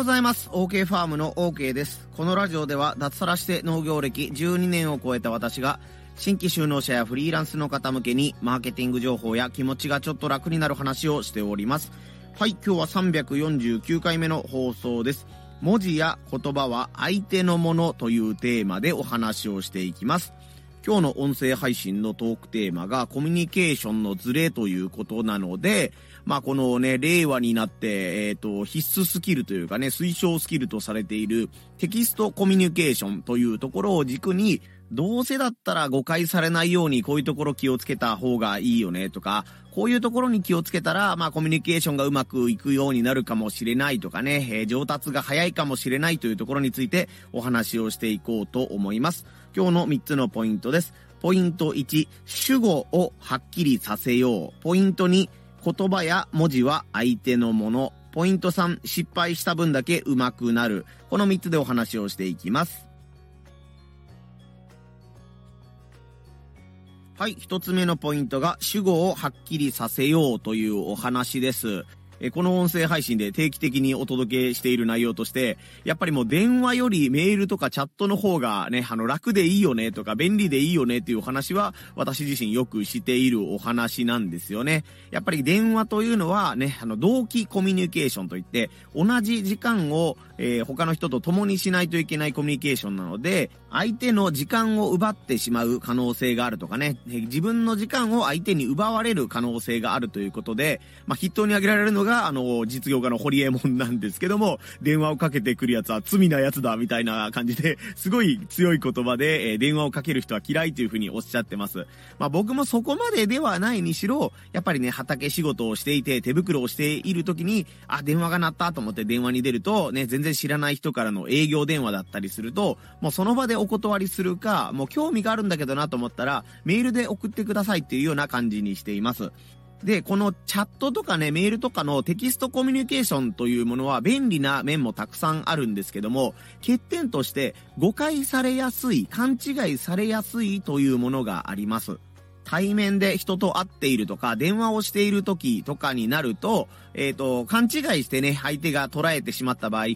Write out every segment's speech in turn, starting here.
ございます。OK ファームの OK です。このラジオでは脱サラして農業歴12年を超えた私が新規就農者やフリーランスの方向けにマーケティング情報や気持ちがちょっと楽になる話をしております。はい、今日は349回目の放送です。文字や言葉は相手のものというテーマでお話をしていきます。今日の音声配信のトークテーマがコミュニケーションのズレということなので、まあこのね、令和になって、えっ、と、必須スキルというかね、推奨スキルとされているテキストコミュニケーションというところを軸に、どうせだったら誤解されないようにこういうところ気をつけた方がいいよねとか、こういうところに気をつけたら、まあコミュニケーションがうまくいくようになるかもしれないとかね、えー上達が早いかもしれないというところについてお話をしていこうと思います。今日の3つのポイントです。ポイント1、主語をはっきりさせよう。ポイント2、言葉や文字は相手のもの。ポイント3、失敗した分だけ上手くなる。この3つでお話をしていきます。はい、一つ目のポイントが主語をはっきりさせようというお話です。えこの音声配信で定期的にお届けしている内容として、やっぱりもう電話よりメールとかチャットの方がね、あの楽でいいよねとか便利でいいよねっていうお話は私自身よくしているお話なんですよね。やっぱり電話というのはね、あの同期コミュニケーションといって、同じ時間を、えー他の人と共にしないといけないコミュニケーションなので、相手の時間を奪ってしまう可能性があるとかね、自分の時間を相手に奪われる可能性があるということで、まあ、筆頭に挙げられるのが、あの、実業家の堀江門なんですけども、電話をかけてくるやつは罪なやつだ、みたいな感じで、すごい強い言葉で、えー電話をかける人は嫌いというふうにおっしゃってます。まあ、僕もそこまでではないにしろ、やっぱりね、畑仕事をしていて、手袋をしている時に、あ、電話が鳴ったと思って電話に出ると、ね、全然知らない人からの営業電話だったりすると、もうその場でお断りするか、もう興味があるんだけどなと思ったら、メールで送ってくださいっていうような感じにしています。で、このチャットとかね、メールとかのテキストコミュニケーションというものは便利な面もたくさんあるんですけども、欠点として誤解されやすい、勘違いされやすいというものがあります。対面で人と会っているとか、電話をしている時とかになると、えっ、と、勘違いしてね、相手が捉えてしまった場合、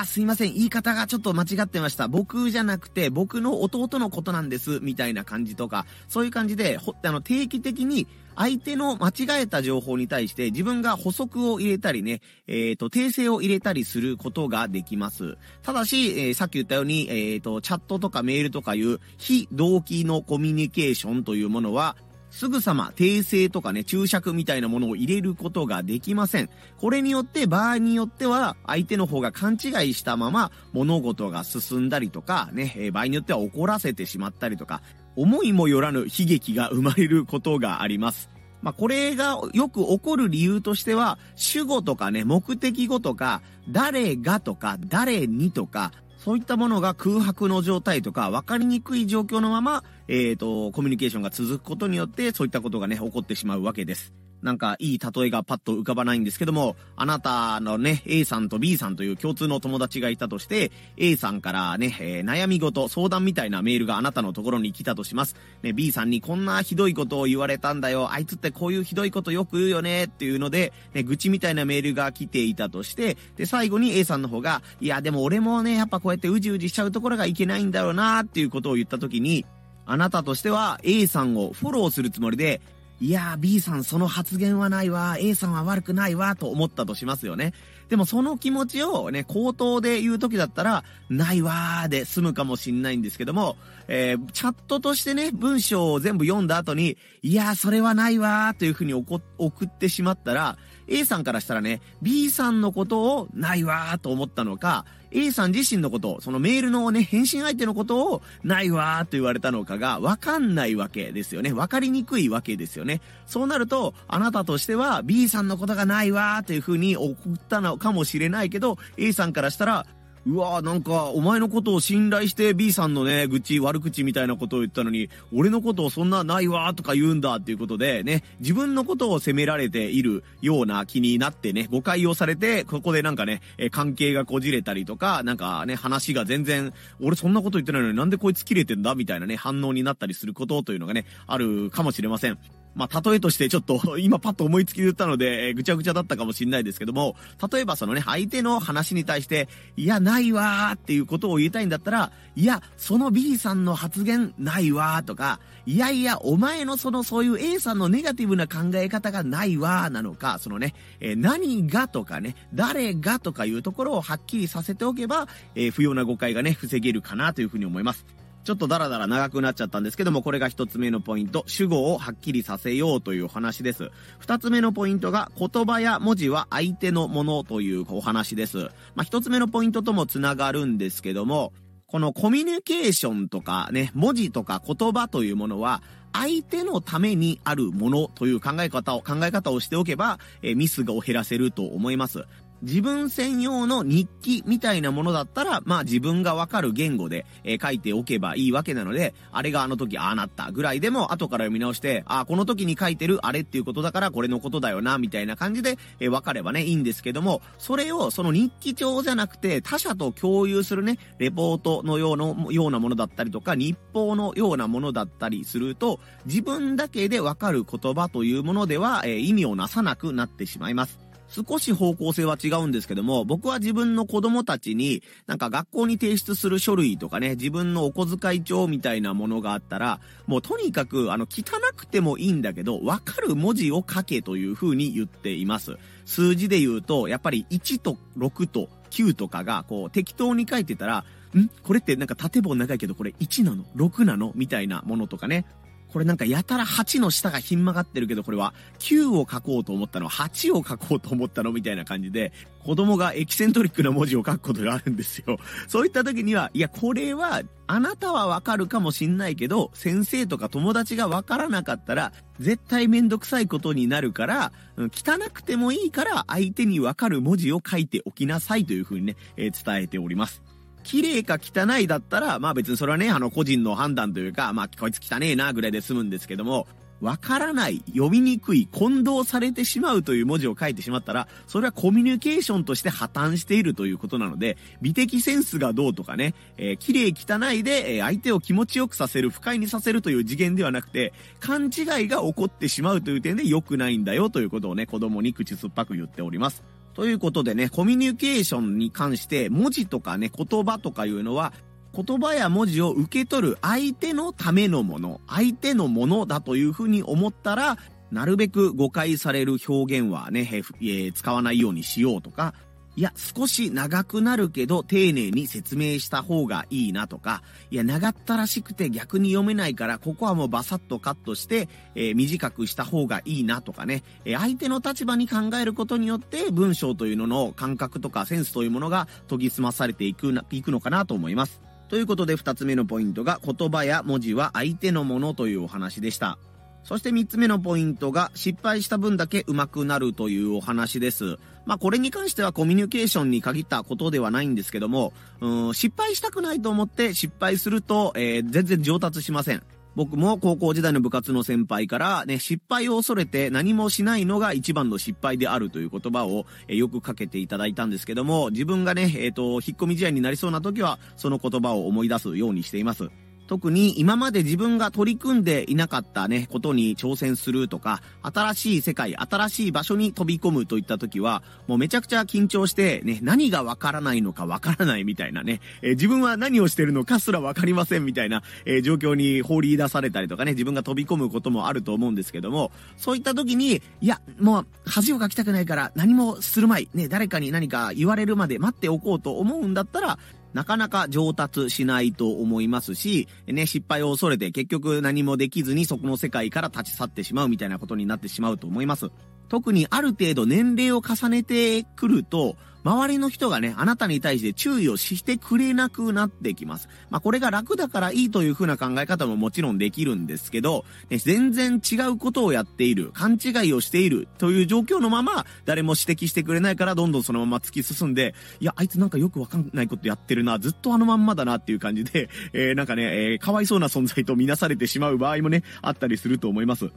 あ、すいません。言い方がちょっと間違ってました。僕じゃなくて、僕の弟のことなんです。みたいな感じとか、そういう感じで、ほあの、定期的に相手の間違えた情報に対して自分が補足を入れたりね、えっ、と、訂正を入れたりすることができます。ただし、えーさっき言ったように、えっ、と、チャットとかメールとかいう非同期のコミュニケーションというものは、すぐさま訂正とかね、注釈みたいなものを入れることができません。これによって場合によっては相手の方が勘違いしたまま物事が進んだりとかね、場合によっては怒らせてしまったりとか、思いもよらぬ悲劇が生まれることがあります。まあ、これがよく起こる理由としては、主語とかね、目的語とか、誰がとか、誰にとか、そういったものが空白の状態とか、分かりにくい状況のまま、えっ、と、コミュニケーションが続くことによって、そういったことがね、起こってしまうわけです。なんか、いい例えがパッと浮かばないんですけども、あなたのね、A さんと B さんという共通の友達がいたとして、A さんからね、えー悩み事、相談みたいなメールがあなたのところに来たとします。ね、B さんにこんなひどいことを言われたんだよ。あいつってこういうひどいことよく言うよね。っていうので、ね、愚痴みたいなメールが来ていたとして、で、最後に A さんの方が、いや、でも俺もね、やっぱこうやってうじうじしちゃうところがいけないんだろうなっていうことを言った時に、あなたとしては A さんをフォローするつもりで、いやー B さんその発言はないわ、A さんは悪くないわ、と思ったとしますよね。でもその気持ちをね、口頭で言う時だったら、ないわーで済むかもしんないんですけども、えーチャットとしてね、文章を全部読んだ後に、いやーそれはないわーというふうに送ってしまったら、A さんからしたらね、B さんのことをないわーと思ったのか、A さん自身のこと、そのメールのね、返信相手のことをないわーと言われたのかがわかんないわけですよね。わかりにくいわけですよね。そうなると、あなたとしては B さんのことがないわーというふうに送ったのかもしれないけど、A さんからしたら、うわーなんか、お前のことを信頼して B さんのね、愚痴、悪口みたいなことを言ったのに、俺のことをそんなないわーとか言うんだっていうことでね、自分のことを責められているような気になってね、誤解をされて、ここでなんかね、え関係がこじれたりとか、なんかね、話が全然、俺そんなこと言ってないのになんでこいつ切れてんだみたいなね、反応になったりすることというのがね、あるかもしれません。まあ、例えとしてちょっと、今パッと思いつきで言ったので、えー、ぐちゃぐちゃだったかもしれないですけども、例えばそのね、相手の話に対して、いや、ないわーっていうことを言いたいんだったら、いや、その B さんの発言ないわーとか、いやいや、お前のそのそういう A さんのネガティブな考え方がないわーなのか、そのね、えー、何がとかね、誰がとかいうところをはっきりさせておけば、えー、不要な誤解がね、防げるかなというふうに思います。ちょっとダラダラ長くなっちゃったんですけども、これが一つ目のポイント、主語をはっきりさせようというお話です。二つ目のポイントが、言葉や文字は相手のものというお話です。まあ、一つ目のポイントともつながるんですけども、このコミュニケーションとかね、文字とか言葉というものは、相手のためにあるものという考え方を、考え方をしておけば、えミスがを減らせると思います。自分専用の日記みたいなものだったら、まあ自分がわかる言語で、えー、書いておけばいいわけなので、あれがあの時ああなったぐらいでも後から読み直して、ああこの時に書いてるあれっていうことだからこれのことだよな、みたいな感じで、えー、わかればね、いいんですけども、それをその日記帳じゃなくて他者と共有するね、レポートのような、ようなものだったりとか、日報のようなものだったりすると、自分だけでわかる言葉というものでは、えー、意味をなさなくなってしまいます。少し方向性は違うんですけども、僕は自分の子供たちに、なんか学校に提出する書類とかね、自分のお小遣い帳みたいなものがあったら、もうとにかく、あの、汚くてもいいんだけど、わかる文字を書けという風に言っています。数字で言うと、やっぱり1と6と9とかが、こう、適当に書いてたら、ん？これってなんか縦棒長いけどこれ1なの ?6 なの？みたいなものとかね。これなんかやたら8の下がひん曲がってるけど、これは9を書こうと思ったの ?8 を書こうと思ったのみたいな感じで、子供がエキセントリックな文字を書くことがあるんですよ。そういった時には、いや、これは、あなたはわかるかもしんないけど、先生とか友達がわからなかったら、絶対めんどくさいことになるから、汚くてもいいから、相手にわかる文字を書いておきなさいというふうにね、えー、伝えております。綺麗か汚いだったら、まあ別にそれはね、あの個人の判断というか、まあこいつ汚えなぐらいで済むんですけども、わからない、読みにくい、混同されてしまうという文字を書いてしまったら、それはコミュニケーションとして破綻しているということなので、美的センスがどうとかね、えー、綺麗汚いで、え、相手を気持ちよくさせる、不快にさせるという次元ではなくて、勘違いが起こってしまうという点で良くないんだよということをね、子供に口酸っぱく言っております。ということでね、コミュニケーションに関して文字とかね、言葉とかいうのは、言葉や文字を受け取る相手のためのもの、相手のものだというふうに思ったら、なるべく誤解される表現はね、え使わないようにしようとか、いや、少し長くなるけど、丁寧に説明した方がいいなとか、いや、長ったらしくて逆に読めないから、ここはもうバサッとカットして、えー、短くした方がいいなとかね、えー、相手の立場に考えることによって、文章というのの感覚とかセンスというものが研ぎ澄まされていくな、いくのかなと思います。ということで、二つ目のポイントが、言葉や文字は相手のものというお話でした。そして3つ目のポイントが失敗した分だけ上手くなるというお話です。まあこれに関してはコミュニケーションに限ったことではないんですけども、うん失敗したくないと思って失敗すると、えー、全然上達しません。僕も高校時代の部活の先輩からね、失敗を恐れて何もしないのが一番の失敗であるという言葉を、えよくかけていただいたんですけども、自分がね、えっ、ー、と、引っ込み試合になりそうな時は、その言葉を思い出すようにしています。特に今まで自分が取り組んでいなかったね、ことに挑戦するとか、新しい世界、新しい場所に飛び込むといった時は、もうめちゃくちゃ緊張して、ね、何がわからないのかわからないみたいなね、えー、自分は何をしてるのかすらわかりませんみたいな、えー、状況に放り出されたりとかね、自分が飛び込むこともあると思うんですけども、そういった時に、いや、もう恥をかきたくないから何もするまい、ね、誰かに何か言われるまで待っておこうと思うんだったら、なかなか上達しないと思いますし、ね、失敗を恐れて結局何もできずにそこの世界から立ち去ってしまうみたいなことになってしまうと思います。特にある程度年齢を重ねてくると、周りの人がね、あなたに対して注意をしてくれなくなってきます。まあ、これが楽だからいいという風な考え方ももちろんできるんですけど、ね、全然違うことをやっている、勘違いをしているという状況のまま、誰も指摘してくれないからどんどんそのまま突き進んで、いや、あいつなんかよくわかんないことやってるな、ずっとあのまんまだなっていう感じで、えー、なんかね、えー、かわいそうな存在とみなされてしまう場合もね、あったりすると思います。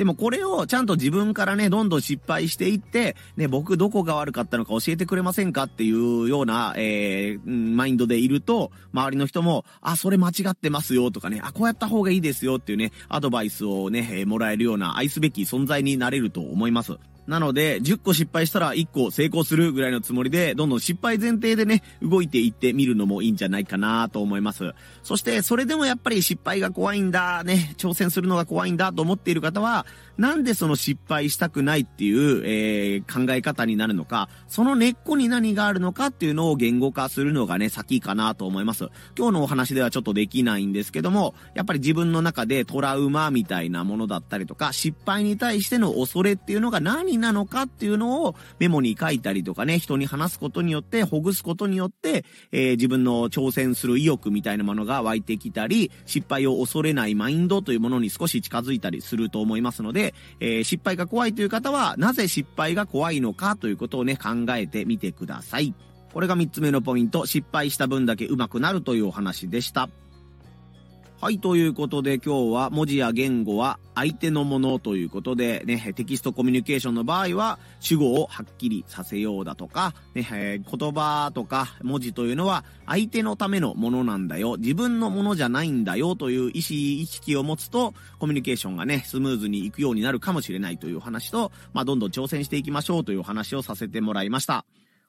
でもこれをちゃんと自分からね、どんどん失敗していって、ね、僕どこが悪かったのか教えてくれませんかっていうような、えー、マインドでいると、周りの人も、あ、それ間違ってますよとかね、あ、こうやった方がいいですよっていうね、アドバイスをね、もらえるような愛すべき存在になれると思います。なので、10個失敗したら1個成功するぐらいのつもりで、どんどん失敗前提でね、動いていってみるのもいいんじゃないかなと思います。そして、それでもやっぱり失敗が怖いんだ、ね、挑戦するのが怖いんだと思っている方は、なんでその失敗したくないっていう、えー、考え方になるのか、その根っこに何があるのかっていうのを言語化するのがね、先かなと思います。今日のお話ではちょっとできないんですけども、やっぱり自分の中でトラウマみたいなものだったりとか、失敗に対しての恐れっていうのが何なのかっていうのをメモに書いたりとかね、人に話すことによって、ほぐすことによって、えー、自分の挑戦する意欲みたいなものが湧いてきたり、失敗を恐れないマインドというものに少し近づいたりすると思いますので、えー、失敗が怖いという方は、なぜ失敗が怖いのかということをね、考えてみてください。これが3つ目のポイント、失敗した分だけ上手くなるというお話でした。はい、ということで今日は文字や言語は相手のものということでね、テキストコミュニケーションの場合は主語をはっきりさせようだとか、ね、え、言葉とか文字というのは相手のためのものなんだよ、自分のものじゃないんだよという意思、意識を持つとコミュニケーションがね、スムーズにいくようになるかもしれないという話と、まあ、どんどん挑戦していきましょうという話をさせてもらいました。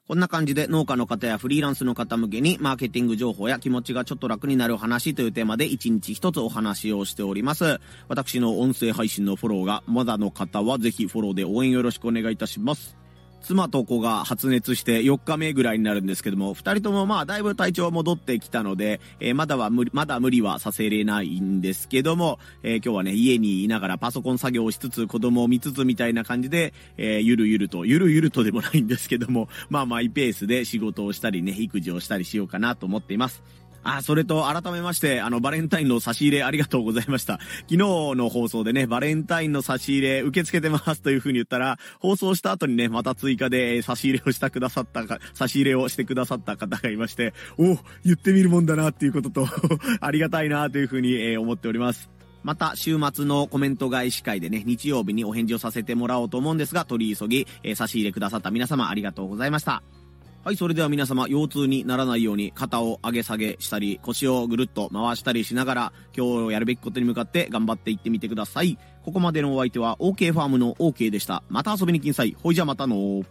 こんな感じで農家の方やフリーランスの方向けにマーケティング情報や気持ちがちょっと楽になる話というテーマで一日一つお話をしております。私の音声配信のフォローがまだの方はぜひフォローで応援よろしくお願いいたします。妻と子が発熱して4日目ぐらいになるんですけども、2人ともまあだいぶ体調戻ってきたので、えー、まだは無理、まだ無理はさせれないんですけども、えー、今日はね、家にいながらパソコン作業をしつつ子供を見つつみたいな感じで、えー、ゆるゆると、ゆるゆるとでもないんですけども、まあマイペースで仕事をしたりね、育児をしたりしようかなと思っています。あ、それと改めまして、あの、バレンタインの差し入れありがとうございました。昨日の放送でね、バレンタインの差し入れ受け付けてますという風に言ったら、放送した後にね、また追加で差し入れをしたくださったか、差し入れをしてくださった方がいまして、お言ってみるもんだなっていうことと ありがたいなという風に、え、思っております。また、週末のコメント返し会でね、日曜日にお返事をさせてもらおうと思うんですが、取り急ぎ、え、差し入れくださった皆様ありがとうございました。はい、それでは皆様、腰痛にならないように肩を上げ下げしたり、腰をぐるっと回したりしながら、今日やるべきことに向かって頑張っていってみてください。ここまでのお相手は OK ファームの OK でした。また遊びに来んさい。ほいじゃまたの